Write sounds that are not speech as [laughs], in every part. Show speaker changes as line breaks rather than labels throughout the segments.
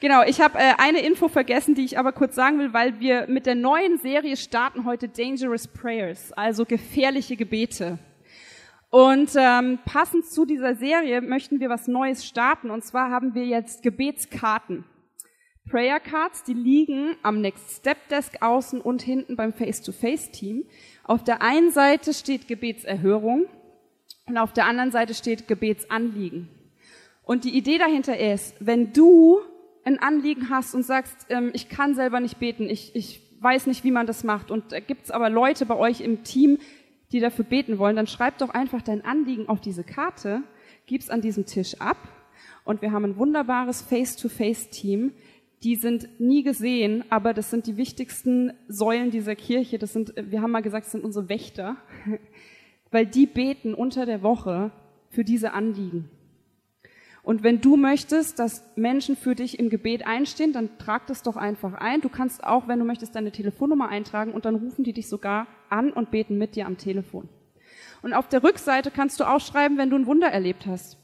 Genau, ich habe äh, eine Info vergessen, die ich aber kurz sagen will, weil wir mit der neuen Serie starten heute Dangerous Prayers, also gefährliche Gebete. Und ähm, passend zu dieser Serie möchten wir was Neues starten. Und zwar haben wir jetzt Gebetskarten. Prayer Cards, die liegen am Next Step Desk außen und hinten beim Face-to-Face-Team. Auf der einen Seite steht Gebetserhörung und auf der anderen Seite steht Gebetsanliegen. Und die Idee dahinter ist, wenn du ein Anliegen hast und sagst, ähm, ich kann selber nicht beten, ich, ich weiß nicht, wie man das macht, und da gibt's aber Leute bei euch im Team, die dafür beten wollen, dann schreib doch einfach dein Anliegen auf diese Karte, gib's an diesem Tisch ab und wir haben ein wunderbares Face-to-Face-Team. Die sind nie gesehen, aber das sind die wichtigsten Säulen dieser Kirche. Das sind, wir haben mal gesagt, das sind unsere Wächter, [laughs] weil die beten unter der Woche für diese Anliegen. Und wenn du möchtest, dass Menschen für dich im Gebet einstehen, dann trag das doch einfach ein. Du kannst auch, wenn du möchtest, deine Telefonnummer eintragen und dann rufen die dich sogar an und beten mit dir am Telefon. Und auf der Rückseite kannst du auch schreiben, wenn du ein Wunder erlebt hast.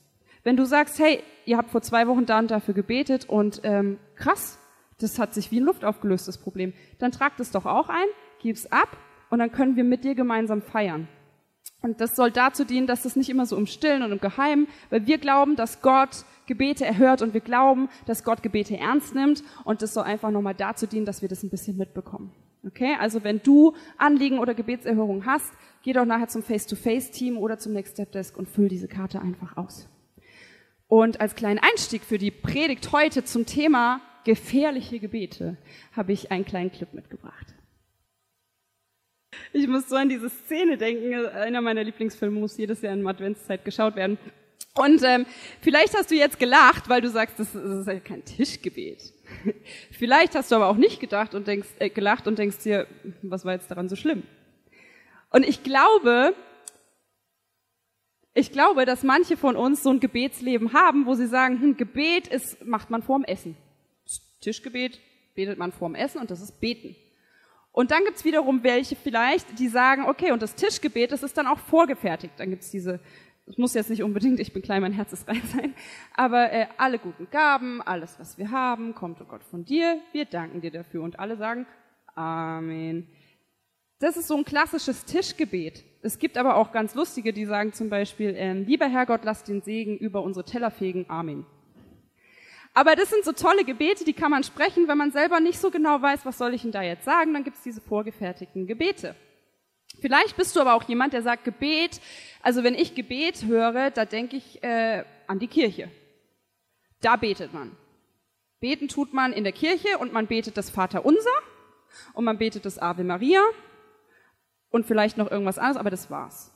Wenn du sagst, hey, ihr habt vor zwei Wochen da und dafür gebetet und ähm, krass, das hat sich wie in Luft aufgelöst, das Problem, dann trag das doch auch ein, gib's ab und dann können wir mit dir gemeinsam feiern. Und das soll dazu dienen, dass das nicht immer so im Stillen und im Geheimen, weil wir glauben, dass Gott Gebete erhört und wir glauben, dass Gott Gebete ernst nimmt und das soll einfach nochmal dazu dienen, dass wir das ein bisschen mitbekommen. Okay? Also wenn du Anliegen oder Gebetserhörung hast, geh doch nachher zum Face-to-Face-Team oder zum Next Step Desk und füll diese Karte einfach aus. Und als kleinen Einstieg für die Predigt heute zum Thema gefährliche Gebete habe ich einen kleinen Clip mitgebracht. Ich muss so an diese Szene denken. Einer meiner Lieblingsfilme muss jedes Jahr in Adventszeit geschaut werden. Und ähm, vielleicht hast du jetzt gelacht, weil du sagst, das, das ist ja kein Tischgebet. [laughs] vielleicht hast du aber auch nicht gedacht und denkst, äh, gelacht und denkst dir, was war jetzt daran so schlimm? Und ich glaube, ich glaube, dass manche von uns so ein Gebetsleben haben, wo sie sagen, hm, Gebet ist, macht man vorm Essen. Tischgebet betet man vorm Essen und das ist Beten. Und dann gibt's wiederum welche vielleicht, die sagen, okay, und das Tischgebet, das ist dann auch vorgefertigt. Dann gibt's diese, es muss jetzt nicht unbedingt, ich bin klein, mein Herz ist [laughs] rein sein, aber äh, alle guten Gaben, alles, was wir haben, kommt, oh Gott, von dir, wir danken dir dafür. Und alle sagen, Amen. Das ist so ein klassisches Tischgebet. Es gibt aber auch ganz lustige, die sagen zum Beispiel, äh, lieber Herrgott, lass den Segen über unsere Teller fegen, Amen. Aber das sind so tolle Gebete, die kann man sprechen, wenn man selber nicht so genau weiß, was soll ich denn da jetzt sagen, dann gibt es diese vorgefertigten Gebete. Vielleicht bist du aber auch jemand, der sagt Gebet, also wenn ich Gebet höre, da denke ich äh, an die Kirche. Da betet man. Beten tut man in der Kirche und man betet das Vaterunser und man betet das Ave Maria und vielleicht noch irgendwas anderes, aber das war's.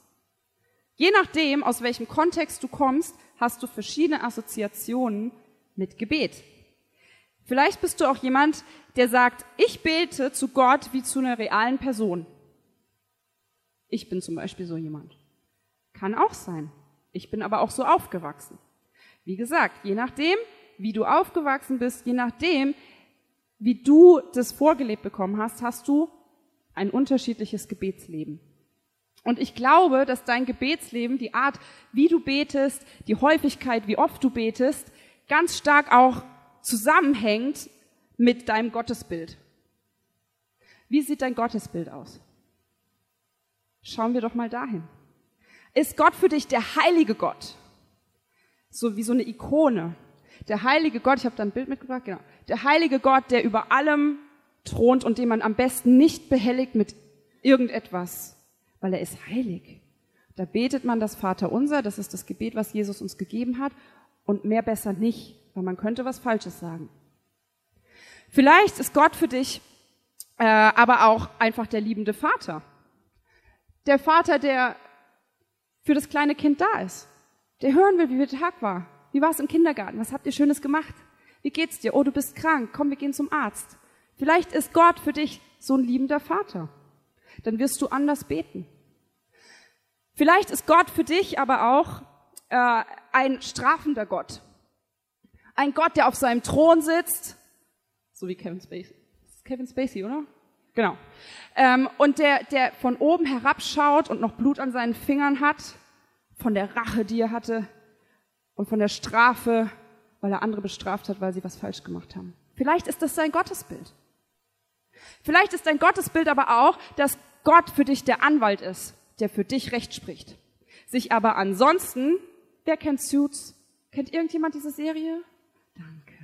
Je nachdem, aus welchem Kontext du kommst, hast du verschiedene Assoziationen mit Gebet. Vielleicht bist du auch jemand, der sagt, ich bete zu Gott wie zu einer realen Person. Ich bin zum Beispiel so jemand. Kann auch sein. Ich bin aber auch so aufgewachsen. Wie gesagt, je nachdem, wie du aufgewachsen bist, je nachdem, wie du das vorgelebt bekommen hast, hast du ein unterschiedliches Gebetsleben. Und ich glaube, dass dein Gebetsleben, die Art, wie du betest, die Häufigkeit, wie oft du betest, ganz stark auch zusammenhängt mit deinem Gottesbild. Wie sieht dein Gottesbild aus? Schauen wir doch mal dahin. Ist Gott für dich der heilige Gott? So wie so eine Ikone. Der heilige Gott, ich habe da ein Bild mitgebracht, genau. Der heilige Gott, der über allem thront und den man am besten nicht behelligt mit irgendetwas, weil er ist heilig. Da betet man das Vaterunser, das ist das Gebet, was Jesus uns gegeben hat, und mehr besser nicht, weil man könnte was Falsches sagen. Vielleicht ist Gott für dich äh, aber auch einfach der liebende Vater. Der Vater, der für das kleine Kind da ist. Der hören will, wie der Tag war. Wie war es im Kindergarten? Was habt ihr Schönes gemacht? Wie geht's dir? Oh, du bist krank. Komm, wir gehen zum Arzt. Vielleicht ist Gott für dich so ein liebender Vater. Dann wirst du anders beten. Vielleicht ist Gott für dich aber auch äh, ein strafender Gott. Ein Gott, der auf seinem Thron sitzt, so wie Kevin Spacey. Kevin Spacey, oder? Genau. Ähm, und der, der von oben herabschaut und noch Blut an seinen Fingern hat, von der Rache, die er hatte und von der Strafe weil er andere bestraft hat, weil sie was falsch gemacht haben. Vielleicht ist das sein Gottesbild. Vielleicht ist dein Gottesbild aber auch, dass Gott für dich der Anwalt ist, der für dich Recht spricht. Sich aber ansonsten, wer kennt Suits? Kennt irgendjemand diese Serie? Danke.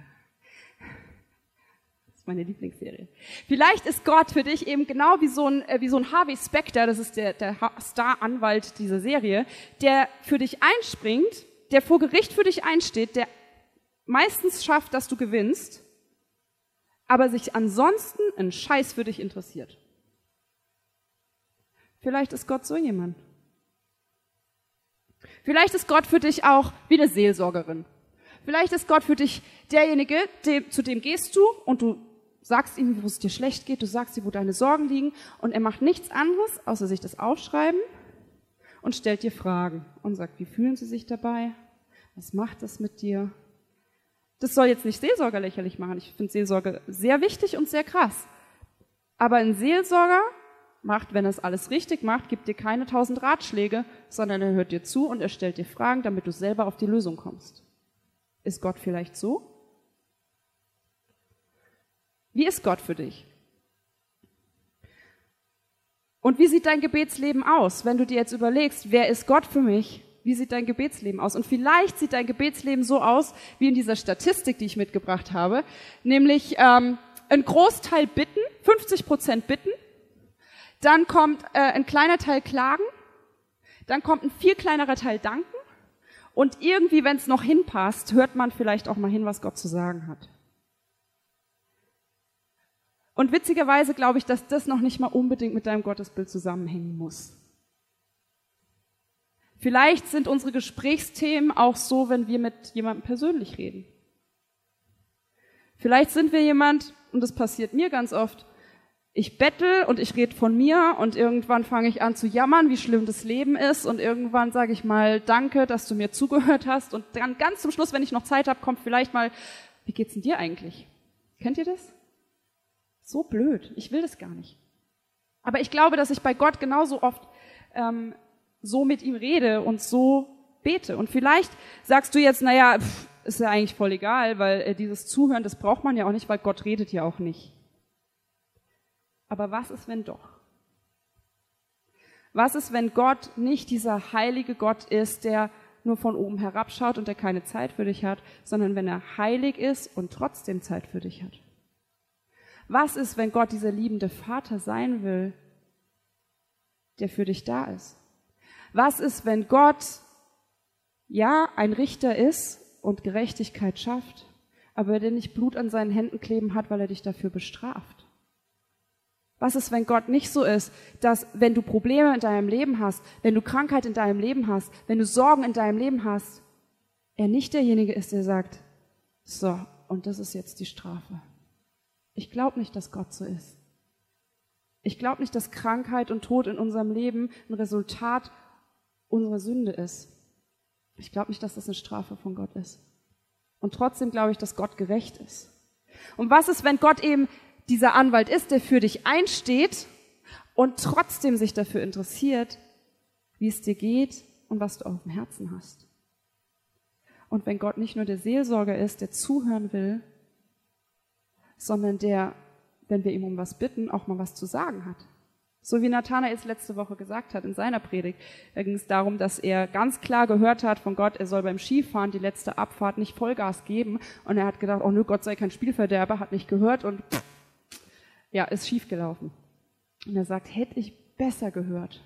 Das ist meine Lieblingsserie. Vielleicht ist Gott für dich eben genau wie so ein, äh, wie so ein Harvey Specter, das ist der, der Star-Anwalt dieser Serie, der für dich einspringt, der vor Gericht für dich einsteht, der meistens schafft, dass du gewinnst aber sich ansonsten ein Scheiß für dich interessiert. Vielleicht ist Gott so jemand. Vielleicht ist Gott für dich auch wie eine Seelsorgerin. Vielleicht ist Gott für dich derjenige, dem, zu dem gehst du und du sagst ihm, wo es dir schlecht geht, du sagst ihm, wo deine Sorgen liegen und er macht nichts anderes, außer sich das aufschreiben und stellt dir Fragen und sagt, wie fühlen sie sich dabei? Was macht das mit dir? Das soll jetzt nicht Seelsorger lächerlich machen. Ich finde Seelsorge sehr wichtig und sehr krass. Aber ein Seelsorger macht, wenn er es alles richtig macht, gibt dir keine tausend Ratschläge, sondern er hört dir zu und er stellt dir Fragen, damit du selber auf die Lösung kommst. Ist Gott vielleicht so? Wie ist Gott für dich? Und wie sieht dein Gebetsleben aus, wenn du dir jetzt überlegst, wer ist Gott für mich? wie sieht dein Gebetsleben aus? Und vielleicht sieht dein Gebetsleben so aus, wie in dieser Statistik, die ich mitgebracht habe, nämlich ähm, ein Großteil bitten, 50 Prozent bitten, dann kommt äh, ein kleiner Teil klagen, dann kommt ein viel kleinerer Teil danken und irgendwie, wenn es noch hinpasst, hört man vielleicht auch mal hin, was Gott zu sagen hat. Und witzigerweise glaube ich, dass das noch nicht mal unbedingt mit deinem Gottesbild zusammenhängen muss. Vielleicht sind unsere Gesprächsthemen auch so, wenn wir mit jemandem persönlich reden. Vielleicht sind wir jemand, und das passiert mir ganz oft, ich bettel und ich rede von mir und irgendwann fange ich an zu jammern, wie schlimm das Leben ist und irgendwann sage ich mal Danke, dass du mir zugehört hast und dann ganz zum Schluss, wenn ich noch Zeit habe, kommt vielleicht mal, wie geht's denn dir eigentlich? Kennt ihr das? So blöd. Ich will das gar nicht. Aber ich glaube, dass ich bei Gott genauso oft ähm, so mit ihm rede und so bete. Und vielleicht sagst du jetzt, naja, pff, ist ja eigentlich voll egal, weil äh, dieses Zuhören, das braucht man ja auch nicht, weil Gott redet ja auch nicht. Aber was ist, wenn doch? Was ist, wenn Gott nicht dieser heilige Gott ist, der nur von oben herabschaut und der keine Zeit für dich hat, sondern wenn er heilig ist und trotzdem Zeit für dich hat? Was ist, wenn Gott dieser liebende Vater sein will, der für dich da ist? Was ist, wenn Gott ja ein Richter ist und Gerechtigkeit schafft, aber der nicht Blut an seinen Händen kleben hat, weil er dich dafür bestraft? Was ist, wenn Gott nicht so ist, dass wenn du Probleme in deinem Leben hast, wenn du Krankheit in deinem Leben hast, wenn du Sorgen in deinem Leben hast, er nicht derjenige ist, der sagt, so, und das ist jetzt die Strafe. Ich glaube nicht, dass Gott so ist. Ich glaube nicht, dass Krankheit und Tod in unserem Leben ein Resultat unsere Sünde ist. Ich glaube nicht, dass das eine Strafe von Gott ist. Und trotzdem glaube ich, dass Gott gerecht ist. Und was ist, wenn Gott eben dieser Anwalt ist, der für dich einsteht und trotzdem sich dafür interessiert, wie es dir geht und was du auf dem Herzen hast? Und wenn Gott nicht nur der Seelsorger ist, der zuhören will, sondern der, wenn wir ihm um was bitten, auch mal was zu sagen hat. So wie Nathanael es letzte Woche gesagt hat in seiner Predigt. Da ging es darum, dass er ganz klar gehört hat von Gott, er soll beim Skifahren die letzte Abfahrt nicht Vollgas geben. Und er hat gedacht, oh nö, Gott sei kein Spielverderber, hat nicht gehört und ja, ist schiefgelaufen. Und er sagt, hätte ich besser gehört.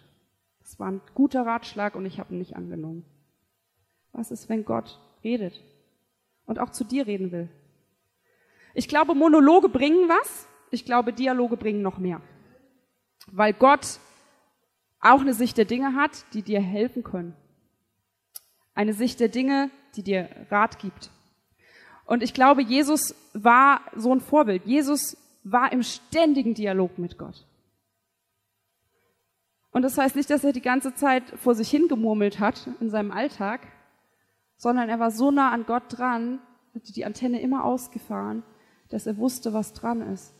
Das war ein guter Ratschlag und ich habe ihn nicht angenommen. Was ist, wenn Gott redet und auch zu dir reden will? Ich glaube, Monologe bringen was. Ich glaube, Dialoge bringen noch mehr weil Gott auch eine Sicht der Dinge hat, die dir helfen können. Eine Sicht der Dinge, die dir Rat gibt. Und ich glaube, Jesus war so ein Vorbild. Jesus war im ständigen Dialog mit Gott. Und das heißt nicht, dass er die ganze Zeit vor sich hingemurmelt hat in seinem Alltag, sondern er war so nah an Gott dran, hatte die Antenne immer ausgefahren, dass er wusste, was dran ist.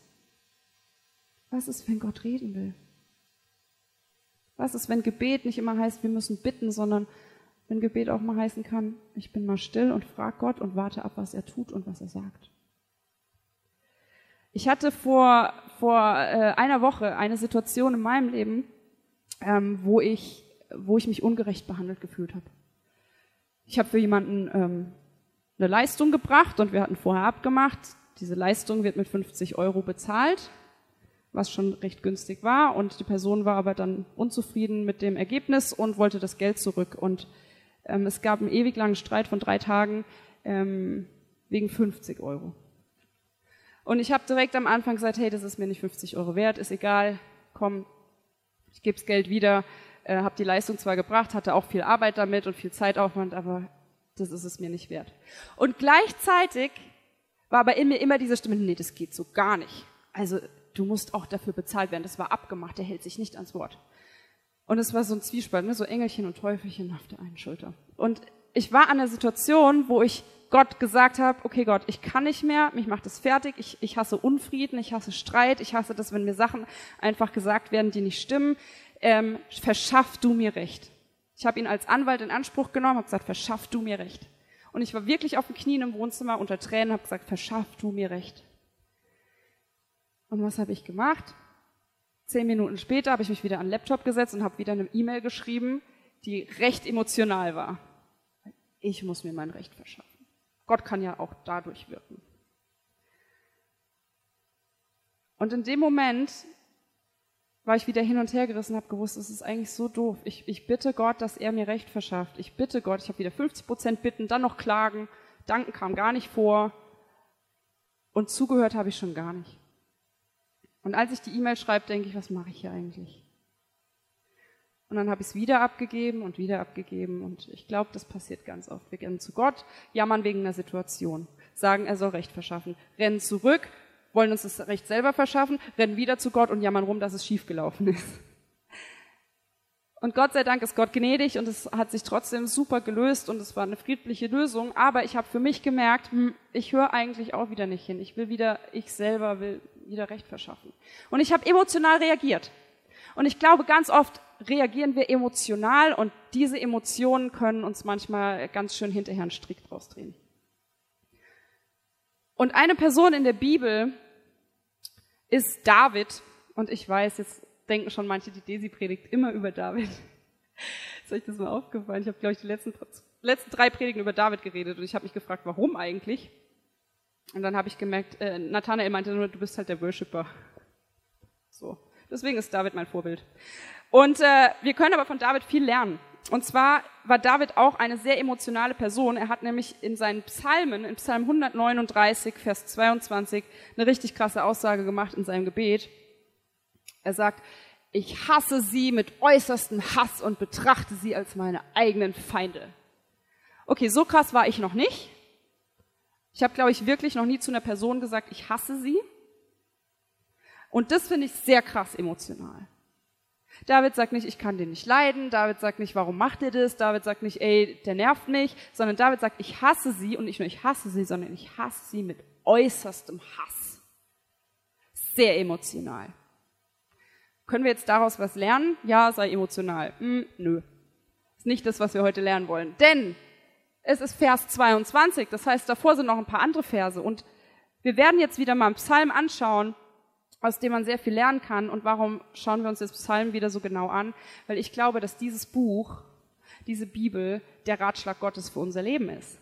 Was ist, wenn Gott reden will? Was ist, wenn Gebet nicht immer heißt, wir müssen bitten, sondern wenn Gebet auch mal heißen kann, ich bin mal still und frag Gott und warte ab, was er tut und was er sagt. Ich hatte vor, vor äh, einer Woche eine Situation in meinem Leben, ähm, wo, ich, wo ich mich ungerecht behandelt gefühlt habe. Ich habe für jemanden ähm, eine Leistung gebracht und wir hatten vorher abgemacht, diese Leistung wird mit 50 Euro bezahlt, was schon recht günstig war und die Person war aber dann unzufrieden mit dem Ergebnis und wollte das Geld zurück und ähm, es gab einen ewig langen Streit von drei Tagen ähm, wegen 50 Euro. Und ich habe direkt am Anfang gesagt, hey, das ist mir nicht 50 Euro wert, ist egal, komm, ich gebe das Geld wieder, äh, habe die Leistung zwar gebracht, hatte auch viel Arbeit damit und viel Zeitaufwand, aber das ist es mir nicht wert. Und gleichzeitig war aber in mir immer diese Stimme, nee, das geht so gar nicht. Also du musst auch dafür bezahlt werden, das war abgemacht, der hält sich nicht ans Wort. Und es war so ein Zwiespalt, ne? so Engelchen und Teufelchen auf der einen Schulter. Und ich war an der Situation, wo ich Gott gesagt habe, okay Gott, ich kann nicht mehr, mich macht es fertig, ich, ich hasse Unfrieden, ich hasse Streit, ich hasse das, wenn mir Sachen einfach gesagt werden, die nicht stimmen. Ähm, verschaff du mir Recht. Ich habe ihn als Anwalt in Anspruch genommen, habe gesagt, verschaff du mir Recht. Und ich war wirklich auf den Knien im Wohnzimmer unter Tränen, habe gesagt, verschaff du mir Recht. Und was habe ich gemacht? Zehn Minuten später habe ich mich wieder an den Laptop gesetzt und habe wieder eine E-Mail geschrieben, die recht emotional war. Ich muss mir mein Recht verschaffen. Gott kann ja auch dadurch wirken. Und in dem Moment war ich wieder hin und her gerissen, habe gewusst, es ist eigentlich so doof. Ich, ich bitte Gott, dass er mir Recht verschafft. Ich bitte Gott, ich habe wieder 50 Prozent bitten, dann noch klagen. Danken kam gar nicht vor. Und zugehört habe ich schon gar nicht. Und als ich die E-Mail schreibe, denke ich, was mache ich hier eigentlich? Und dann habe ich es wieder abgegeben und wieder abgegeben. Und ich glaube, das passiert ganz oft. Wir gehen zu Gott, jammern wegen einer Situation, sagen, er soll Recht verschaffen, rennen zurück, wollen uns das Recht selber verschaffen, rennen wieder zu Gott und jammern rum, dass es schiefgelaufen [laughs] ist. Und Gott sei Dank ist Gott gnädig und es hat sich trotzdem super gelöst und es war eine friedliche Lösung. Aber ich habe für mich gemerkt, hm, ich höre eigentlich auch wieder nicht hin. Ich will wieder, ich selber will wieder Recht verschaffen. Und ich habe emotional reagiert. Und ich glaube, ganz oft reagieren wir emotional und diese Emotionen können uns manchmal ganz schön hinterher einen Strick draus drehen. Und eine Person in der Bibel ist David. Und ich weiß, jetzt denken schon manche, die Desi predigt immer über David. [laughs] Ist euch das mal aufgefallen? Ich habe, glaube ich, die letzten, letzten drei Predigen über David geredet und ich habe mich gefragt, warum eigentlich? Und dann habe ich gemerkt, äh, Nathanael meinte nur, du bist halt der Worshipper. So. Deswegen ist David mein Vorbild. Und äh, wir können aber von David viel lernen. Und zwar war David auch eine sehr emotionale Person. Er hat nämlich in seinen Psalmen, in Psalm 139, Vers 22, eine richtig krasse Aussage gemacht in seinem Gebet. Er sagt, ich hasse sie mit äußerstem Hass und betrachte sie als meine eigenen Feinde. Okay, so krass war ich noch nicht. Ich habe, glaube ich, wirklich noch nie zu einer Person gesagt, ich hasse sie. Und das finde ich sehr krass emotional. David sagt nicht, ich kann den nicht leiden. David sagt nicht, warum macht ihr das? David sagt nicht, ey, der nervt mich. Sondern David sagt, ich hasse sie und nicht nur ich hasse sie, sondern ich hasse sie mit äußerstem Hass. Sehr emotional. Können wir jetzt daraus was lernen? Ja, sei emotional. Hm, nö. Ist nicht das, was wir heute lernen wollen. Denn es ist Vers 22, das heißt, davor sind noch ein paar andere Verse. Und wir werden jetzt wieder mal einen Psalm anschauen, aus dem man sehr viel lernen kann. Und warum schauen wir uns das Psalm wieder so genau an? Weil ich glaube, dass dieses Buch, diese Bibel, der Ratschlag Gottes für unser Leben ist.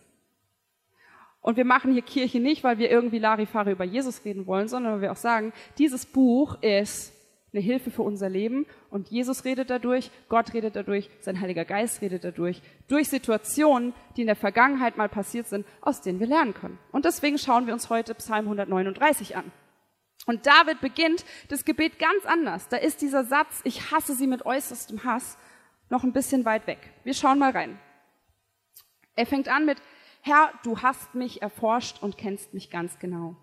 Und wir machen hier Kirche nicht, weil wir irgendwie Larifare über Jesus reden wollen, sondern weil wir auch sagen, dieses Buch ist eine Hilfe für unser Leben und Jesus redet dadurch, Gott redet dadurch, sein Heiliger Geist redet dadurch, durch Situationen, die in der Vergangenheit mal passiert sind, aus denen wir lernen können. Und deswegen schauen wir uns heute Psalm 139 an. Und David beginnt das Gebet ganz anders. Da ist dieser Satz, ich hasse sie mit äußerstem Hass, noch ein bisschen weit weg. Wir schauen mal rein. Er fängt an mit, Herr, du hast mich erforscht und kennst mich ganz genau.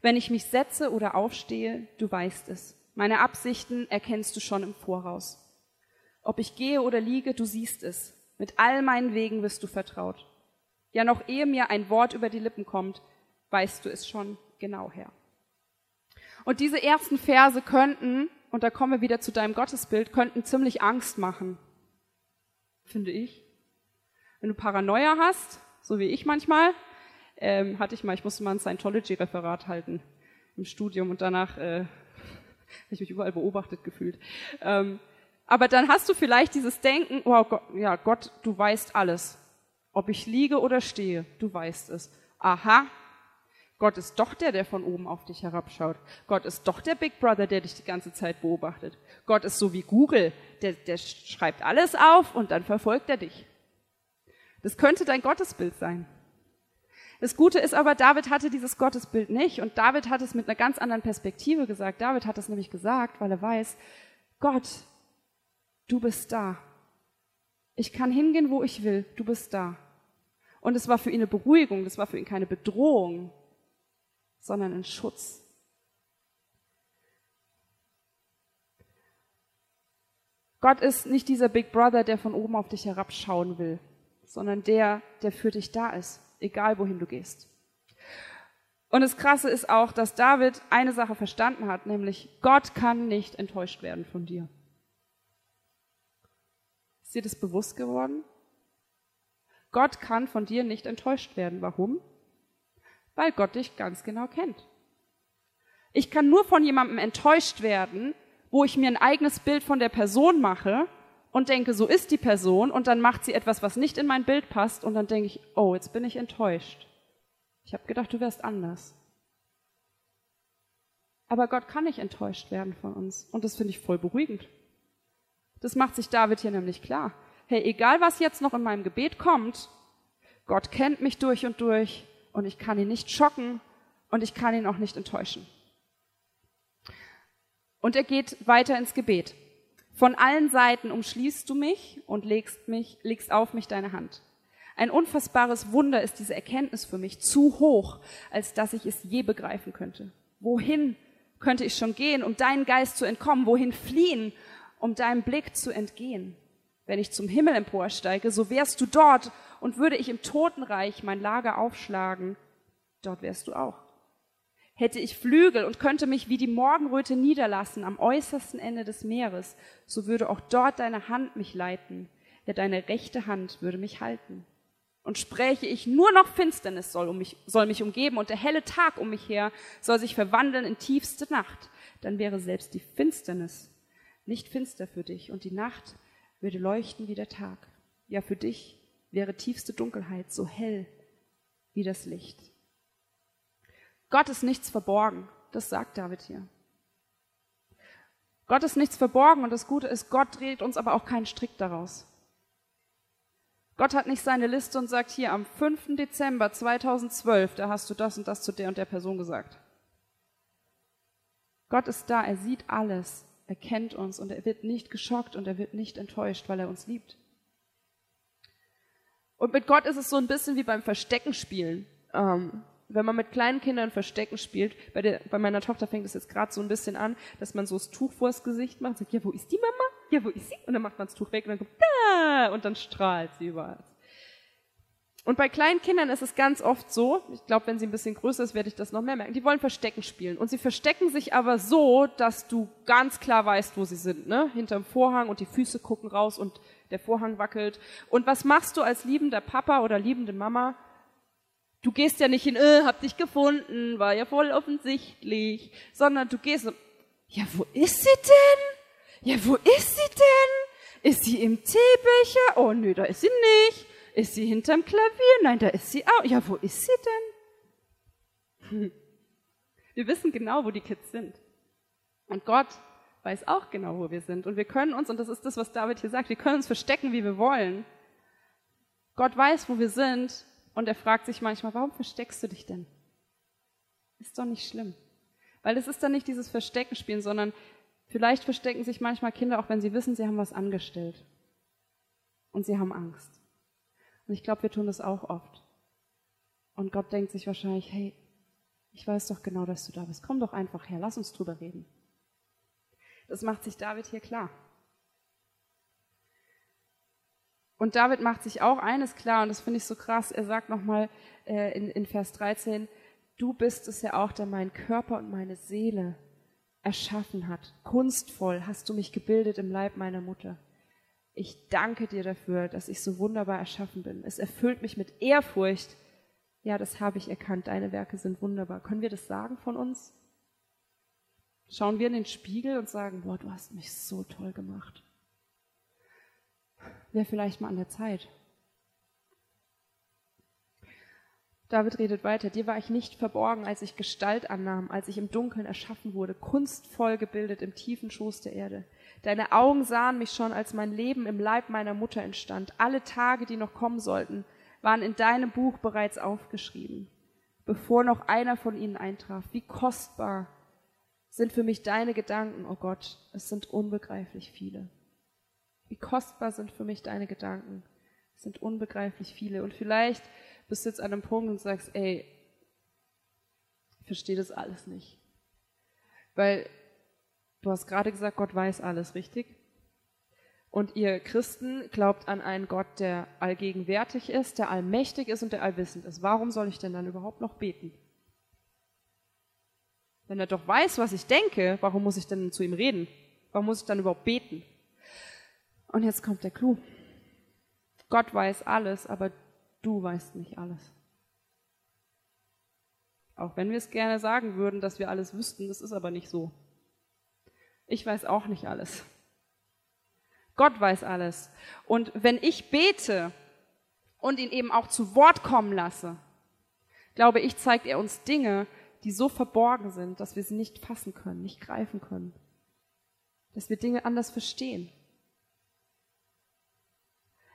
Wenn ich mich setze oder aufstehe, du weißt es. Meine Absichten erkennst du schon im Voraus. Ob ich gehe oder liege, du siehst es. Mit all meinen Wegen wirst du vertraut. Ja, noch ehe mir ein Wort über die Lippen kommt, weißt du es schon genau her. Und diese ersten Verse könnten, und da kommen wir wieder zu deinem Gottesbild, könnten ziemlich Angst machen. Finde ich. Wenn du Paranoia hast, so wie ich manchmal, ähm, hatte ich mal, ich musste mal ein Scientology-Referat halten im Studium und danach äh, [laughs] habe ich mich überall beobachtet gefühlt. Ähm, aber dann hast du vielleicht dieses Denken, wow, Gott, ja, Gott, du weißt alles. Ob ich liege oder stehe, du weißt es. Aha, Gott ist doch der, der von oben auf dich herabschaut. Gott ist doch der Big Brother, der dich die ganze Zeit beobachtet. Gott ist so wie Google, der, der schreibt alles auf und dann verfolgt er dich. Das könnte dein Gottesbild sein. Das Gute ist aber, David hatte dieses Gottesbild nicht und David hat es mit einer ganz anderen Perspektive gesagt. David hat es nämlich gesagt, weil er weiß, Gott, du bist da. Ich kann hingehen, wo ich will, du bist da. Und es war für ihn eine Beruhigung, das war für ihn keine Bedrohung, sondern ein Schutz. Gott ist nicht dieser Big Brother, der von oben auf dich herabschauen will, sondern der, der für dich da ist egal wohin du gehst. Und das Krasse ist auch, dass David eine Sache verstanden hat, nämlich Gott kann nicht enttäuscht werden von dir. Ist dir das bewusst geworden? Gott kann von dir nicht enttäuscht werden. Warum? Weil Gott dich ganz genau kennt. Ich kann nur von jemandem enttäuscht werden, wo ich mir ein eigenes Bild von der Person mache und denke, so ist die Person und dann macht sie etwas, was nicht in mein Bild passt und dann denke ich, oh, jetzt bin ich enttäuscht. Ich habe gedacht, du wärst anders. Aber Gott kann nicht enttäuscht werden von uns und das finde ich voll beruhigend. Das macht sich David hier nämlich klar. Hey, egal was jetzt noch in meinem Gebet kommt, Gott kennt mich durch und durch und ich kann ihn nicht schocken und ich kann ihn auch nicht enttäuschen. Und er geht weiter ins Gebet. Von allen Seiten umschließt du mich und legst, mich, legst auf mich deine Hand. Ein unfassbares Wunder ist diese Erkenntnis für mich zu hoch, als dass ich es je begreifen könnte. Wohin könnte ich schon gehen, um deinen Geist zu entkommen? Wohin fliehen, um deinem Blick zu entgehen? Wenn ich zum Himmel emporsteige, so wärst du dort und würde ich im Totenreich mein Lager aufschlagen, dort wärst du auch. Hätte ich Flügel und könnte mich wie die Morgenröte niederlassen am äußersten Ende des Meeres, so würde auch dort deine Hand mich leiten, ja deine rechte Hand würde mich halten. Und spräche ich nur noch Finsternis soll, um mich, soll mich umgeben und der helle Tag um mich her soll sich verwandeln in tiefste Nacht, dann wäre selbst die Finsternis nicht finster für dich und die Nacht würde leuchten wie der Tag. Ja, für dich wäre tiefste Dunkelheit so hell wie das Licht. Gott ist nichts verborgen. Das sagt David hier. Gott ist nichts verborgen und das Gute ist, Gott dreht uns aber auch keinen Strick daraus. Gott hat nicht seine Liste und sagt hier am 5. Dezember 2012, da hast du das und das zu der und der Person gesagt. Gott ist da, er sieht alles, er kennt uns und er wird nicht geschockt und er wird nicht enttäuscht, weil er uns liebt. Und mit Gott ist es so ein bisschen wie beim Versteckenspielen. Ähm, wenn man mit kleinen Kindern Verstecken spielt, bei, der, bei meiner Tochter fängt es jetzt gerade so ein bisschen an, dass man so das Tuch vors Gesicht macht, sagt, ja, wo ist die Mama? Ja, wo ist sie? Und dann macht man das Tuch weg und dann kommt, da! Und dann strahlt sie überall. Und bei kleinen Kindern ist es ganz oft so, ich glaube, wenn sie ein bisschen größer ist, werde ich das noch mehr merken, die wollen Verstecken spielen. Und sie verstecken sich aber so, dass du ganz klar weißt, wo sie sind, ne? Hinterm Vorhang und die Füße gucken raus und der Vorhang wackelt. Und was machst du als liebender Papa oder liebende Mama? Du gehst ja nicht hin, äh, hab dich gefunden, war ja voll offensichtlich, sondern du gehst ja, wo ist sie denn? Ja, wo ist sie denn? Ist sie im Teebecher? Oh nö, da ist sie nicht. Ist sie hinterm Klavier? Nein, da ist sie auch. Ja, wo ist sie denn? Wir wissen genau, wo die Kids sind. Und Gott weiß auch genau, wo wir sind. Und wir können uns, und das ist das, was David hier sagt, wir können uns verstecken, wie wir wollen. Gott weiß, wo wir sind und er fragt sich manchmal, warum versteckst du dich denn? Ist doch nicht schlimm. Weil es ist dann nicht dieses Verstecken spielen, sondern vielleicht verstecken sich manchmal Kinder, auch wenn sie wissen, sie haben was angestellt. Und sie haben Angst. Und ich glaube, wir tun das auch oft. Und Gott denkt sich wahrscheinlich, hey, ich weiß doch genau, dass du da bist. Komm doch einfach her, lass uns drüber reden. Das macht sich David hier klar. Und David macht sich auch eines klar, und das finde ich so krass, er sagt nochmal äh, in, in Vers 13, du bist es ja auch, der meinen Körper und meine Seele erschaffen hat. Kunstvoll hast du mich gebildet im Leib meiner Mutter. ich danke dir dafür, dass ich so wunderbar erschaffen bin. Es erfüllt mich mit Ehrfurcht. Ja, das habe ich erkannt. Deine Werke sind wunderbar. Können wir das sagen von uns? Schauen wir in den Spiegel und sagen, boah, du hast mich so toll gemacht. Wäre vielleicht mal an der Zeit. David redet weiter. Dir war ich nicht verborgen, als ich Gestalt annahm, als ich im Dunkeln erschaffen wurde, kunstvoll gebildet im tiefen Schoß der Erde. Deine Augen sahen mich schon, als mein Leben im Leib meiner Mutter entstand. Alle Tage, die noch kommen sollten, waren in deinem Buch bereits aufgeschrieben, bevor noch einer von ihnen eintraf. Wie kostbar sind für mich deine Gedanken, oh Gott, es sind unbegreiflich viele. Wie kostbar sind für mich deine Gedanken, es sind unbegreiflich viele. Und vielleicht bist du jetzt an einem Punkt und sagst, ey, ich verstehe das alles nicht. Weil du hast gerade gesagt, Gott weiß alles, richtig? Und ihr Christen glaubt an einen Gott, der allgegenwärtig ist, der allmächtig ist und der allwissend ist. Warum soll ich denn dann überhaupt noch beten? Wenn er doch weiß, was ich denke, warum muss ich denn zu ihm reden? Warum muss ich dann überhaupt beten? Und jetzt kommt der Clou. Gott weiß alles, aber du weißt nicht alles. Auch wenn wir es gerne sagen würden, dass wir alles wüssten, das ist aber nicht so. Ich weiß auch nicht alles. Gott weiß alles. Und wenn ich bete und ihn eben auch zu Wort kommen lasse, glaube ich, zeigt er uns Dinge, die so verborgen sind, dass wir sie nicht fassen können, nicht greifen können. Dass wir Dinge anders verstehen.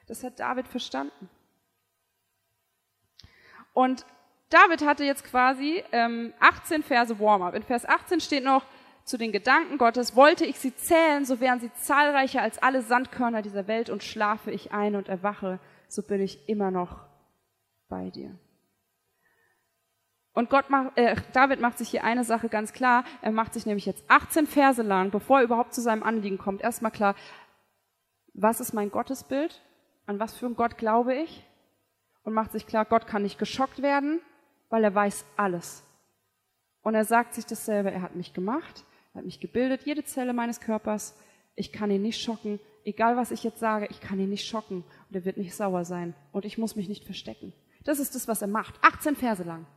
Das hat David verstanden. Und David hatte jetzt quasi ähm, 18 Verse Warm-up. In Vers 18 steht noch, zu den Gedanken Gottes, wollte ich sie zählen, so wären sie zahlreicher als alle Sandkörner dieser Welt und schlafe ich ein und erwache, so bin ich immer noch bei dir. Und Gott macht, äh, David macht sich hier eine Sache ganz klar. Er macht sich nämlich jetzt 18 Verse lang, bevor er überhaupt zu seinem Anliegen kommt, erstmal klar, was ist mein Gottesbild? An was für einen Gott glaube ich? Und macht sich klar, Gott kann nicht geschockt werden, weil er weiß alles. Und er sagt sich dasselbe, er hat mich gemacht, er hat mich gebildet, jede Zelle meines Körpers. Ich kann ihn nicht schocken. Egal was ich jetzt sage, ich kann ihn nicht schocken. Und er wird nicht sauer sein. Und ich muss mich nicht verstecken. Das ist das, was er macht. 18 Verse lang.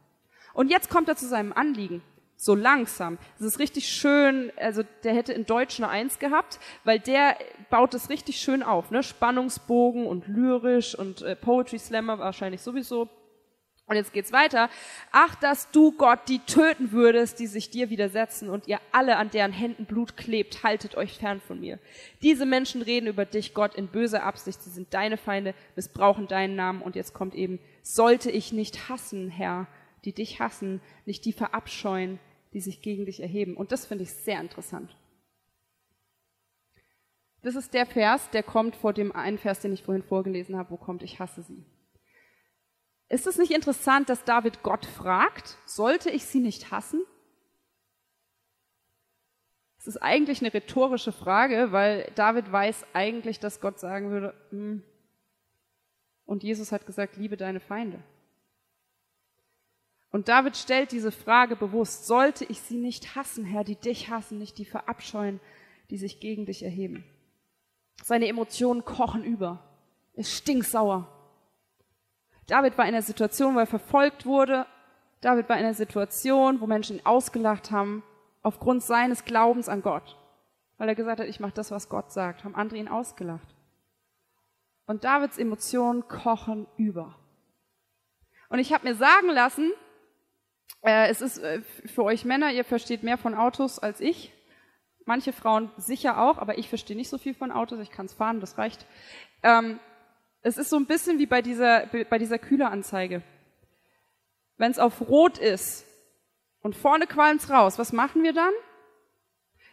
Und jetzt kommt er zu seinem Anliegen. So langsam. Es ist richtig schön, also der hätte in Deutsch eine Eins gehabt, weil der baut es richtig schön auf, ne? Spannungsbogen und lyrisch und äh, Poetry Slammer wahrscheinlich sowieso. Und jetzt geht's weiter. Ach, dass du Gott die töten würdest, die sich dir widersetzen und ihr alle, an deren Händen Blut klebt, haltet euch fern von mir. Diese Menschen reden über dich, Gott, in böser Absicht. Sie sind deine Feinde, missbrauchen deinen Namen. Und jetzt kommt eben, sollte ich nicht hassen, Herr, die dich hassen, nicht die verabscheuen, die sich gegen dich erheben. Und das finde ich sehr interessant. Das ist der Vers, der kommt vor dem einen Vers, den ich vorhin vorgelesen habe, wo kommt, ich hasse sie. Ist es nicht interessant, dass David Gott fragt, sollte ich sie nicht hassen? Es ist eigentlich eine rhetorische Frage, weil David weiß eigentlich, dass Gott sagen würde, hm. und Jesus hat gesagt, liebe deine Feinde. Und David stellt diese Frage bewusst, sollte ich sie nicht hassen, Herr, die dich hassen, nicht die verabscheuen, die sich gegen dich erheben. Seine Emotionen kochen über, ist stinksauer. David war in einer Situation, wo er verfolgt wurde. David war in einer Situation, wo Menschen ihn ausgelacht haben, aufgrund seines Glaubens an Gott. Weil er gesagt hat, ich mache das, was Gott sagt, haben andere ihn ausgelacht. Und Davids Emotionen kochen über. Und ich habe mir sagen lassen, äh, es ist äh, für euch Männer, ihr versteht mehr von Autos als ich. Manche Frauen sicher auch, aber ich verstehe nicht so viel von Autos. Ich kann es fahren, das reicht. Ähm, es ist so ein bisschen wie bei dieser, bei dieser Kühleranzeige. Wenn es auf Rot ist und vorne qualmt's raus, was machen wir dann?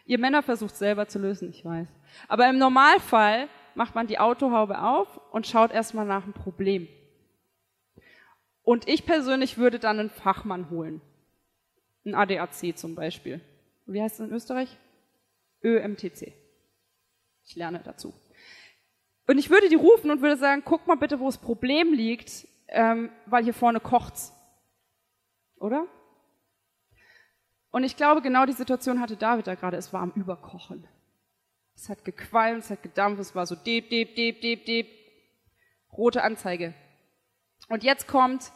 Ihr Männer versucht selber zu lösen, ich weiß. Aber im Normalfall macht man die Autohaube auf und schaut erstmal nach einem Problem. Und ich persönlich würde dann einen Fachmann holen. Ein ADAC zum Beispiel. Wie heißt es in Österreich? ÖMTC. Ich lerne dazu. Und ich würde die rufen und würde sagen, guck mal bitte, wo das Problem liegt, ähm, weil hier vorne kocht's. Oder? Und ich glaube, genau die Situation hatte David da gerade. Es war am Überkochen. Es hat gequalmt, es hat gedampft, es war so deep, deep, deep, deep, deep. Rote Anzeige. Und jetzt kommt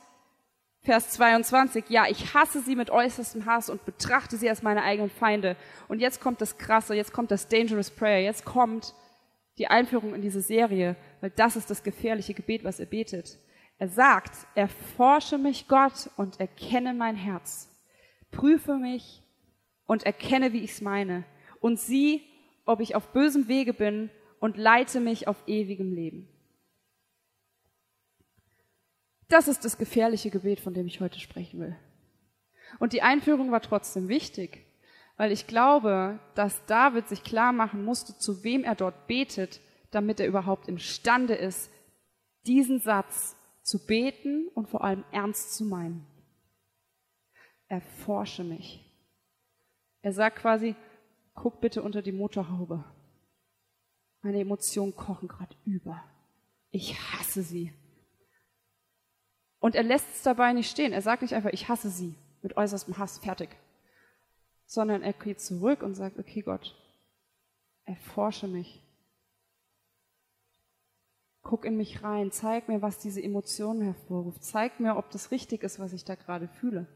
Vers 22. Ja, ich hasse sie mit äußerstem Hass und betrachte sie als meine eigenen Feinde. Und jetzt kommt das Krasse, jetzt kommt das Dangerous Prayer, jetzt kommt die Einführung in diese Serie, weil das ist das gefährliche Gebet, was er betet. Er sagt, erforsche mich Gott und erkenne mein Herz. Prüfe mich und erkenne, wie ich's meine. Und sieh, ob ich auf bösem Wege bin und leite mich auf ewigem Leben. Das ist das gefährliche Gebet, von dem ich heute sprechen will. Und die Einführung war trotzdem wichtig, weil ich glaube, dass David sich klar machen musste, zu wem er dort betet, damit er überhaupt imstande ist, diesen Satz zu beten und vor allem ernst zu meinen. Erforsche mich. Er sagt quasi, guck bitte unter die Motorhaube. Meine Emotionen kochen gerade über. Ich hasse sie. Und er lässt es dabei nicht stehen. Er sagt nicht einfach, ich hasse sie mit äußerstem Hass, fertig. Sondern er geht zurück und sagt, okay Gott, erforsche mich. Guck in mich rein, zeig mir, was diese Emotionen hervorruft. Zeig mir, ob das richtig ist, was ich da gerade fühle.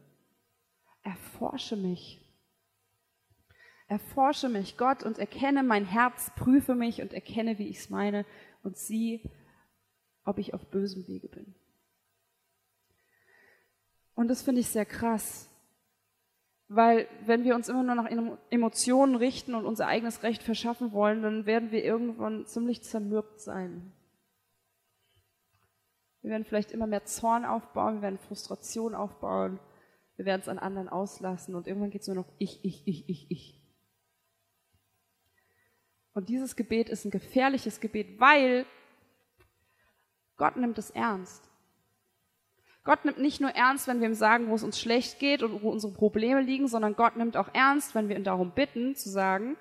Erforsche mich. Erforsche mich, Gott, und erkenne mein Herz, prüfe mich und erkenne, wie ich es meine und sieh, ob ich auf bösem Wege bin. Und das finde ich sehr krass. Weil wenn wir uns immer nur nach Emotionen richten und unser eigenes Recht verschaffen wollen, dann werden wir irgendwann ziemlich zermürbt sein. Wir werden vielleicht immer mehr Zorn aufbauen, wir werden Frustration aufbauen, wir werden es an anderen auslassen und irgendwann geht es nur noch ich, ich, ich, ich, ich. Und dieses Gebet ist ein gefährliches Gebet, weil Gott nimmt es ernst. Gott nimmt nicht nur ernst, wenn wir ihm sagen, wo es uns schlecht geht und wo unsere Probleme liegen, sondern Gott nimmt auch ernst, wenn wir ihn darum bitten, zu sagen,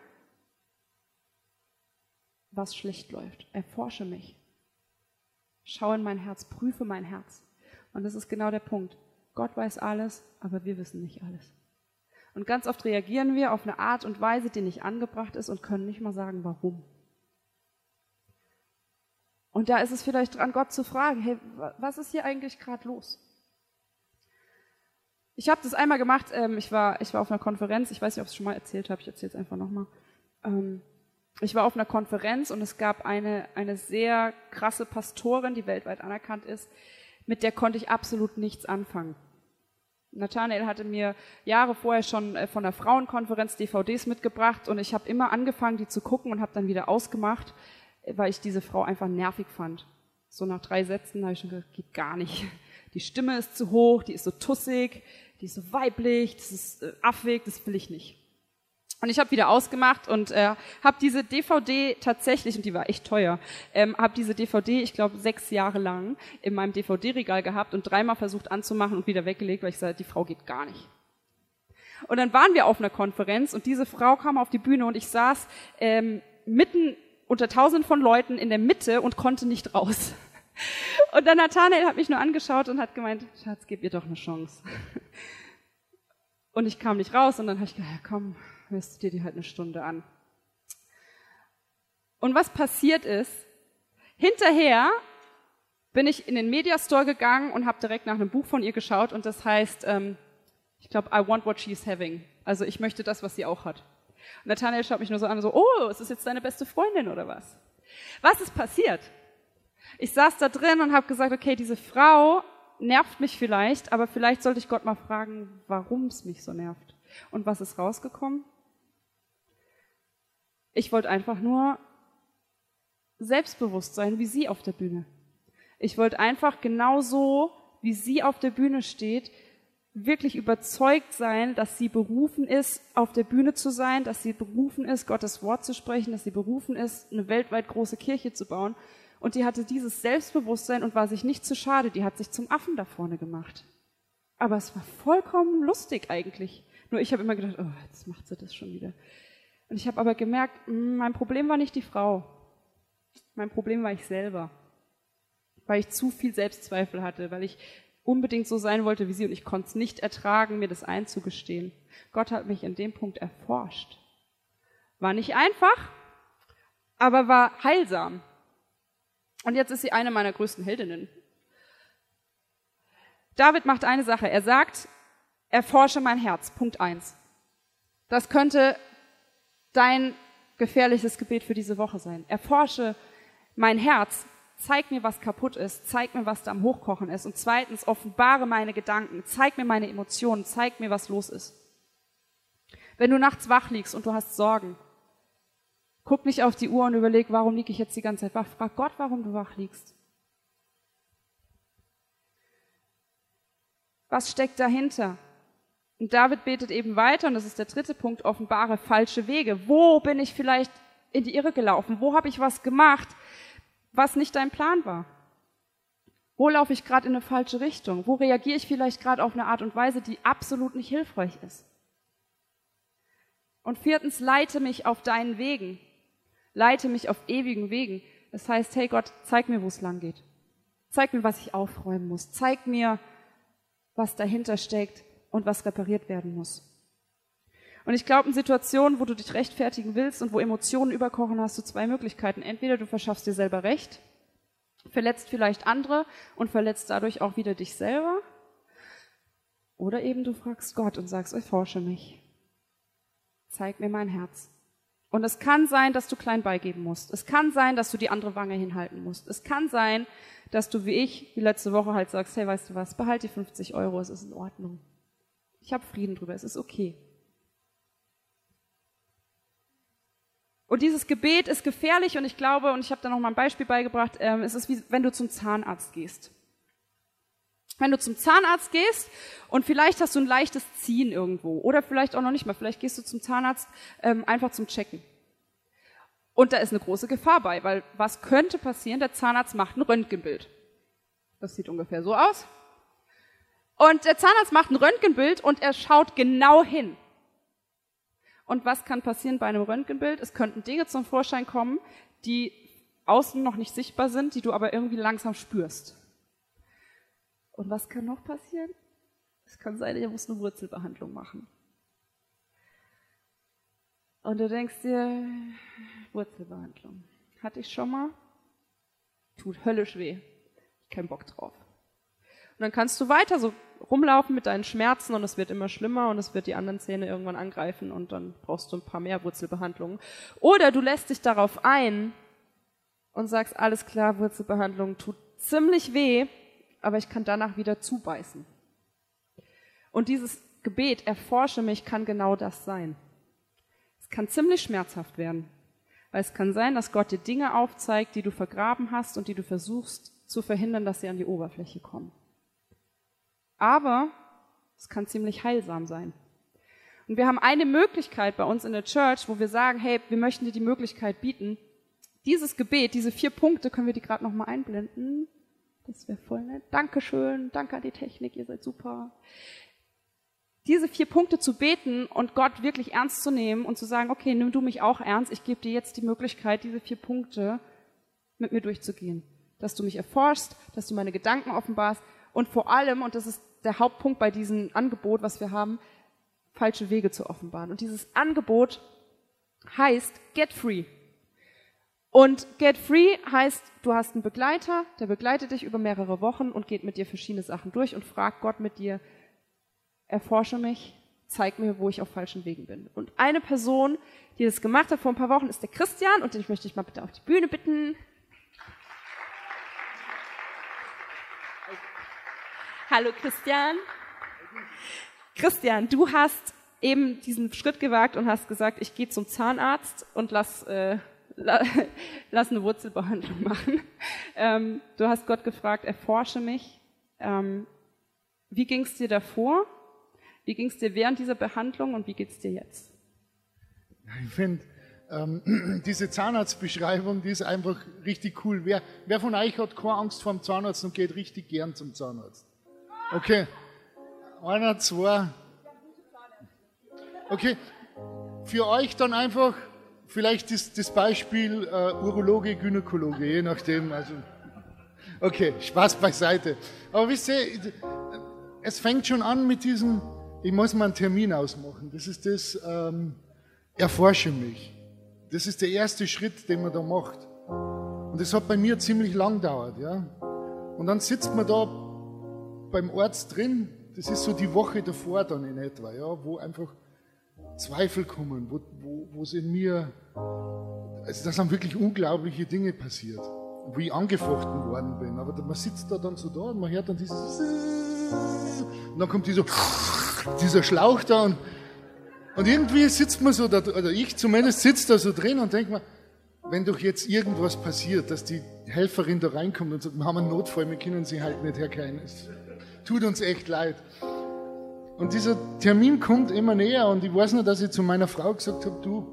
was schlecht läuft. Erforsche mich. Schau in mein Herz, prüfe mein Herz. Und das ist genau der Punkt. Gott weiß alles, aber wir wissen nicht alles. Und ganz oft reagieren wir auf eine Art und Weise, die nicht angebracht ist und können nicht mal sagen, warum. Und da ist es vielleicht dran, Gott zu fragen, hey, was ist hier eigentlich gerade los? Ich habe das einmal gemacht, ähm, ich, war, ich war auf einer Konferenz, ich weiß nicht, ob ich es schon mal erzählt habe, ich erzähle es einfach nochmal. Ähm, ich war auf einer Konferenz und es gab eine, eine sehr krasse Pastorin, die weltweit anerkannt ist, mit der konnte ich absolut nichts anfangen. Nathanael hatte mir Jahre vorher schon äh, von der Frauenkonferenz DVDs mitgebracht und ich habe immer angefangen, die zu gucken und habe dann wieder ausgemacht, weil ich diese Frau einfach nervig fand. So nach drei Sätzen habe ich schon gesagt, geht gar nicht. Die Stimme ist zu hoch, die ist so tussig, die ist so weiblich, das ist äh, affig, das will ich nicht. Und ich habe wieder ausgemacht und äh, habe diese DVD tatsächlich, und die war echt teuer, ähm, habe diese DVD, ich glaube, sechs Jahre lang in meinem DVD-Regal gehabt und dreimal versucht anzumachen und wieder weggelegt, weil ich sagte, die Frau geht gar nicht. Und dann waren wir auf einer Konferenz und diese Frau kam auf die Bühne und ich saß ähm, mitten unter tausenden von Leuten in der Mitte und konnte nicht raus. [laughs] Und dann Nathanael hat mich nur angeschaut und hat gemeint, Schatz, gib ihr doch eine Chance. Und ich kam nicht raus und dann habe ich gedacht, ja, komm, hörst du dir die halt eine Stunde an. Und was passiert ist, hinterher bin ich in den Mediastore gegangen und habe direkt nach einem Buch von ihr geschaut und das heißt, ähm, ich glaube, I want what she's having. Also ich möchte das, was sie auch hat. Und Nathanael schaut mich nur so an, so, oh, ist das jetzt deine beste Freundin oder was? Was ist passiert? Ich saß da drin und habe gesagt, okay, diese Frau nervt mich vielleicht, aber vielleicht sollte ich Gott mal fragen, warum es mich so nervt. Und was ist rausgekommen? Ich wollte einfach nur selbstbewusst sein, wie sie auf der Bühne. Ich wollte einfach genauso, wie sie auf der Bühne steht, wirklich überzeugt sein, dass sie berufen ist, auf der Bühne zu sein, dass sie berufen ist, Gottes Wort zu sprechen, dass sie berufen ist, eine weltweit große Kirche zu bauen. Und die hatte dieses Selbstbewusstsein und war sich nicht zu schade, die hat sich zum Affen da vorne gemacht. Aber es war vollkommen lustig eigentlich. Nur ich habe immer gedacht, oh, jetzt macht sie das schon wieder. Und ich habe aber gemerkt, hm, mein Problem war nicht die Frau. Mein Problem war ich selber. Weil ich zu viel Selbstzweifel hatte, weil ich unbedingt so sein wollte wie sie und ich konnte es nicht ertragen, mir das einzugestehen. Gott hat mich in dem Punkt erforscht. War nicht einfach, aber war heilsam. Und jetzt ist sie eine meiner größten Heldinnen. David macht eine Sache. Er sagt, erforsche mein Herz. Punkt eins. Das könnte dein gefährliches Gebet für diese Woche sein. Erforsche mein Herz. Zeig mir, was kaputt ist. Zeig mir, was da am Hochkochen ist. Und zweitens, offenbare meine Gedanken. Zeig mir meine Emotionen. Zeig mir, was los ist. Wenn du nachts wach liegst und du hast Sorgen, guck nicht auf die Uhr und überleg, warum liege ich jetzt die ganze Zeit wach. Frag Gott, warum du wach liegst. Was steckt dahinter? Und David betet eben weiter, und das ist der dritte Punkt, offenbare falsche Wege. Wo bin ich vielleicht in die Irre gelaufen? Wo habe ich was gemacht, was nicht dein Plan war? Wo laufe ich gerade in eine falsche Richtung? Wo reagiere ich vielleicht gerade auf eine Art und Weise, die absolut nicht hilfreich ist? Und viertens, leite mich auf deinen Wegen. Leite mich auf ewigen Wegen. Das heißt, hey Gott, zeig mir, wo es lang geht. Zeig mir, was ich aufräumen muss. Zeig mir, was dahinter steckt und was repariert werden muss. Und ich glaube, in Situationen, wo du dich rechtfertigen willst und wo Emotionen überkochen, hast du zwei Möglichkeiten. Entweder du verschaffst dir selber Recht, verletzt vielleicht andere und verletzt dadurch auch wieder dich selber. Oder eben du fragst Gott und sagst, erforsche mich. Zeig mir mein Herz. Und es kann sein, dass du klein beigeben musst. Es kann sein, dass du die andere Wange hinhalten musst. Es kann sein, dass du wie ich, wie letzte Woche halt sagst, hey, weißt du was, behalt die 50 Euro, es ist in Ordnung. Ich habe Frieden drüber, es ist okay. Und dieses Gebet ist gefährlich und ich glaube, und ich habe da noch mal ein Beispiel beigebracht, ähm, es ist wie wenn du zum Zahnarzt gehst. Wenn du zum Zahnarzt gehst und vielleicht hast du ein leichtes Ziehen irgendwo oder vielleicht auch noch nicht mal, vielleicht gehst du zum Zahnarzt ähm, einfach zum Checken. Und da ist eine große Gefahr bei, weil was könnte passieren? Der Zahnarzt macht ein Röntgenbild. Das sieht ungefähr so aus. Und der Zahnarzt macht ein Röntgenbild und er schaut genau hin. Und was kann passieren bei einem Röntgenbild? Es könnten Dinge zum Vorschein kommen, die außen noch nicht sichtbar sind, die du aber irgendwie langsam spürst. Und was kann noch passieren? Es kann sein, er muss eine Wurzelbehandlung machen. Und du denkst dir, Wurzelbehandlung. Hatte ich schon mal? Tut höllisch weh. Kein Bock drauf. Und dann kannst du weiter so rumlaufen mit deinen Schmerzen und es wird immer schlimmer und es wird die anderen Zähne irgendwann angreifen und dann brauchst du ein paar mehr Wurzelbehandlungen. Oder du lässt dich darauf ein und sagst, alles klar, Wurzelbehandlung tut ziemlich weh, aber ich kann danach wieder zubeißen. Und dieses Gebet, erforsche mich, kann genau das sein. Es kann ziemlich schmerzhaft werden, weil es kann sein, dass Gott dir Dinge aufzeigt, die du vergraben hast und die du versuchst zu verhindern, dass sie an die Oberfläche kommen. Aber es kann ziemlich heilsam sein. Und wir haben eine Möglichkeit bei uns in der Church, wo wir sagen, hey, wir möchten dir die Möglichkeit bieten, dieses Gebet, diese vier Punkte, können wir die gerade nochmal einblenden? Das wäre voll nett. Dankeschön, danke an die Technik, ihr seid super. Diese vier Punkte zu beten und Gott wirklich ernst zu nehmen und zu sagen, okay, nimm du mich auch ernst, ich gebe dir jetzt die Möglichkeit, diese vier Punkte mit mir durchzugehen. Dass du mich erforschst, dass du meine Gedanken offenbarst und vor allem, und das ist der Hauptpunkt bei diesem Angebot, was wir haben, falsche Wege zu offenbaren. Und dieses Angebot heißt Get Free. Und Get Free heißt, du hast einen Begleiter, der begleitet dich über mehrere Wochen und geht mit dir verschiedene Sachen durch und fragt Gott mit dir, erforsche mich, zeig mir, wo ich auf falschen Wegen bin. Und eine Person, die das gemacht hat vor ein paar Wochen, ist der Christian und den möchte ich mal bitte auf die Bühne bitten. Hallo Christian. Christian, du hast eben diesen Schritt gewagt und hast gesagt, ich gehe zum Zahnarzt und lass äh, [laughs] lass eine Wurzelbehandlung machen. Ähm, du hast Gott gefragt, erforsche mich. Ähm, wie ging es dir davor? Wie ging es dir während dieser Behandlung und wie geht es dir jetzt?
Ich finde, ähm, [clears throat] diese Zahnarztbeschreibung, die ist einfach richtig cool. Wer, wer von euch hat keine Angst vor dem Zahnarzt und geht richtig gern zum Zahnarzt? Okay. Einer, zwei. Okay. Für euch dann einfach Vielleicht ist das Beispiel äh, Urologe, Gynäkologe, je nachdem. Also, okay, Spaß beiseite. Aber wisst ihr, es fängt schon an mit diesem, ich muss mal einen Termin ausmachen. Das ist das, ähm, erforsche mich. Das ist der erste Schritt, den man da macht. Und das hat bei mir ziemlich lang gedauert, ja. Und dann sitzt man da beim Arzt drin, das ist so die Woche davor dann in etwa, ja, wo einfach Zweifel kommen, wo, wo, wo es in mir, also da sind wirklich unglaubliche Dinge passiert, wo ich angefochten worden bin. Aber man sitzt da dann so da und man hört dann dieses, und dann kommt dieser, dieser Schlauch da und, und irgendwie sitzt man so da, oder ich zumindest sitzt da so drin und denkt mir, wenn doch jetzt irgendwas passiert, dass die Helferin da reinkommt und sagt, wir haben einen Notfall, wir können sie halt nicht herkennen. Tut uns echt leid. Und dieser Termin kommt immer näher und ich weiß nur, dass ich zu meiner Frau gesagt habe, du,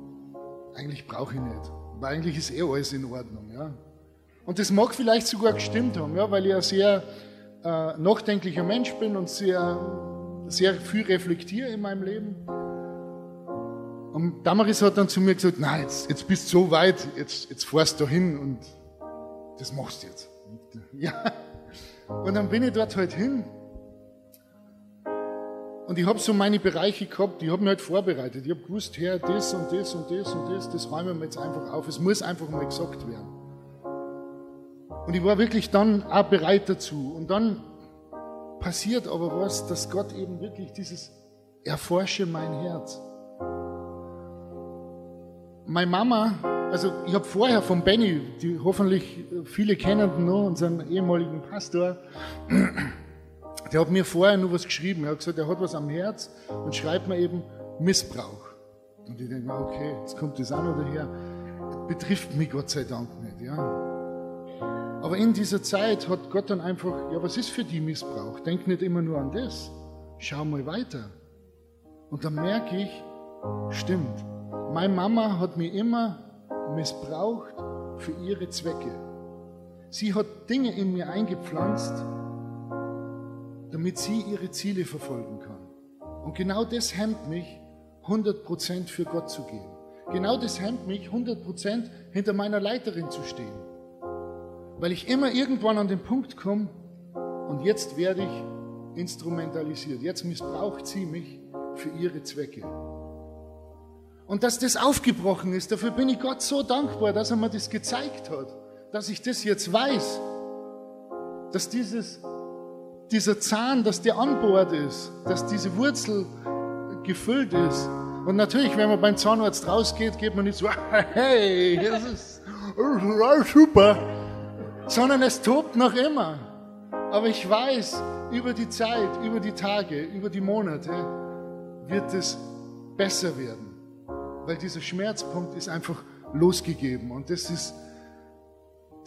eigentlich brauche ich nicht. Weil eigentlich ist eh alles in Ordnung. Ja? Und das mag vielleicht sogar gestimmt haben, ja, weil ich ein sehr äh, nachdenklicher Mensch bin und sehr, sehr viel reflektiere in meinem Leben. Und Damaris hat dann zu mir gesagt, nein, jetzt, jetzt bist du so weit, jetzt, jetzt fährst du hin und das machst du jetzt. Ja. Und dann bin ich dort halt hin und ich habe so meine Bereiche gehabt, die haben mich halt vorbereitet. Ich habe gewusst, Herr, das und das und das und das, das räumen wir jetzt einfach auf. Es muss einfach mal gesagt werden. Und ich war wirklich dann auch bereit dazu. Und dann passiert aber was, dass Gott eben wirklich dieses Erforsche mein Herz. Meine Mama, also ich habe vorher von Benny, die hoffentlich viele kennen noch, unseren ehemaligen Pastor, der hat mir vorher nur was geschrieben. Er hat gesagt, er hat was am Herz und schreibt mir eben Missbrauch. Und ich denke okay, jetzt kommt das auch noch daher. Betrifft mich Gott sei Dank nicht, ja. Aber in dieser Zeit hat Gott dann einfach, ja, was ist für die Missbrauch? Denk nicht immer nur an das. Schau mal weiter. Und dann merke ich, stimmt, meine Mama hat mich immer missbraucht für ihre Zwecke. Sie hat Dinge in mir eingepflanzt, damit sie ihre Ziele verfolgen kann. Und genau das hemmt mich, 100% für Gott zu gehen. Genau das hemmt mich, 100% hinter meiner Leiterin zu stehen. Weil ich immer irgendwann an den Punkt komme und jetzt werde ich instrumentalisiert. Jetzt missbraucht sie mich für ihre Zwecke. Und dass das aufgebrochen ist, dafür bin ich Gott so dankbar, dass er mir das gezeigt hat, dass ich das jetzt weiß, dass dieses dieser Zahn, dass der an Bord ist, dass diese Wurzel gefüllt ist. Und natürlich, wenn man beim Zahnarzt rausgeht, geht man nicht so, [laughs] hey, das ist [laughs] super, sondern es tobt noch immer. Aber ich weiß, über die Zeit, über die Tage, über die Monate wird es besser werden, weil dieser Schmerzpunkt ist einfach losgegeben und das ist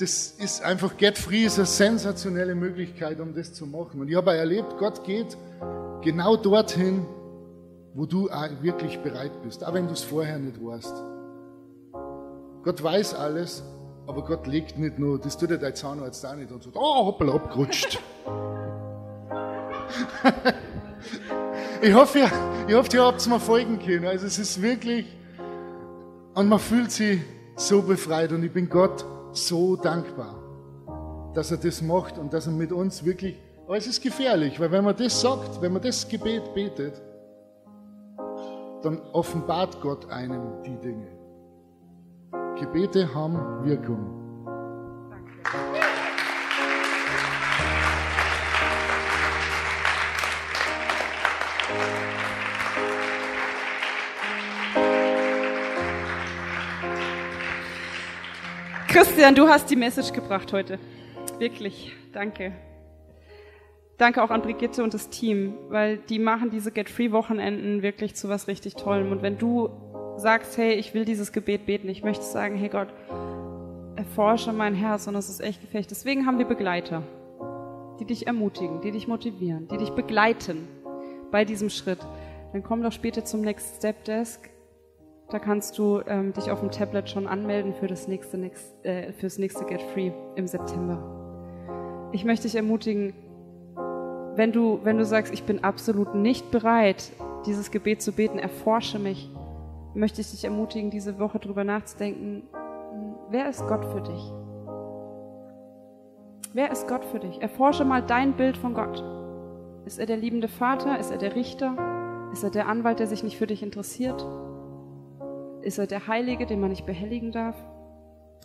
das ist einfach, Get Free ist eine sensationelle Möglichkeit, um das zu machen. Und ich habe erlebt, Gott geht genau dorthin, wo du wirklich bereit bist, auch wenn du es vorher nicht warst. Gott weiß alles, aber Gott legt nicht nur, das tut ja dein Zahnarzt auch nicht und sagt, oh, hoppala, abgerutscht. [laughs] ich hoffe, ihr, ich hoffe, ihr habt es mal folgen können. Also es ist wirklich, und man fühlt sich so befreit und ich bin Gott so dankbar, dass er das macht und dass er mit uns wirklich, aber es ist gefährlich, weil wenn man das sagt, wenn man das Gebet betet, dann offenbart Gott einem die Dinge. Gebete haben Wirkung.
Christian, du hast die Message gebracht heute. Wirklich, danke. Danke auch an Brigitte und das Team, weil die machen diese Get Free Wochenenden wirklich zu was richtig Tollem. Und wenn du sagst, hey, ich will dieses Gebet beten, ich möchte sagen, hey Gott, erforsche mein Herz und das ist echt gefährlich. Deswegen haben wir Begleiter, die dich ermutigen, die dich motivieren, die dich begleiten bei diesem Schritt. Dann komm doch später zum Next Step Desk da kannst du ähm, dich auf dem Tablet schon anmelden für das nächste, next, äh, fürs nächste Get Free im September. Ich möchte dich ermutigen, wenn du, wenn du sagst, ich bin absolut nicht bereit, dieses Gebet zu beten, erforsche mich, möchte ich dich ermutigen, diese Woche darüber nachzudenken, wer ist Gott für dich? Wer ist Gott für dich? Erforsche mal dein Bild von Gott. Ist er der liebende Vater? Ist er der Richter? Ist er der Anwalt, der sich nicht für dich interessiert? Ist er der Heilige, den man nicht behelligen darf?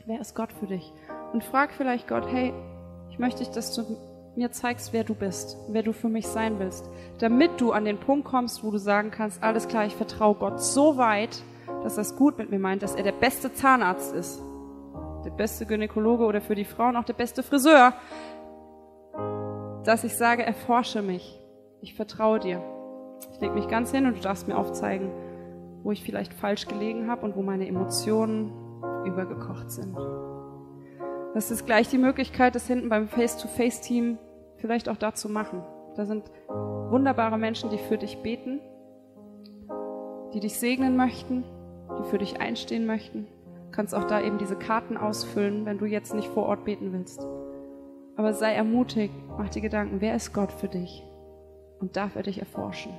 Wer ist Gott für dich? Und frag vielleicht Gott, hey, ich möchte, dass du mir zeigst, wer du bist, wer du für mich sein willst, damit du an den Punkt kommst, wo du sagen kannst, alles klar, ich vertraue Gott so weit, dass er es gut mit mir meint, dass er der beste Zahnarzt ist, der beste Gynäkologe oder für die Frauen auch der beste Friseur, dass ich sage, erforsche mich, ich vertraue dir. Ich lege mich ganz hin und du darfst mir aufzeigen, wo ich vielleicht falsch gelegen habe und wo meine Emotionen übergekocht sind. Das ist gleich die Möglichkeit, das hinten beim Face-to-Face-Team vielleicht auch dazu machen. Da sind wunderbare Menschen, die für dich beten, die dich segnen möchten, die für dich einstehen möchten. Du kannst auch da eben diese Karten ausfüllen, wenn du jetzt nicht vor Ort beten willst. Aber sei ermutigt, mach dir Gedanken, wer ist Gott für dich? Und darf er dich erforschen?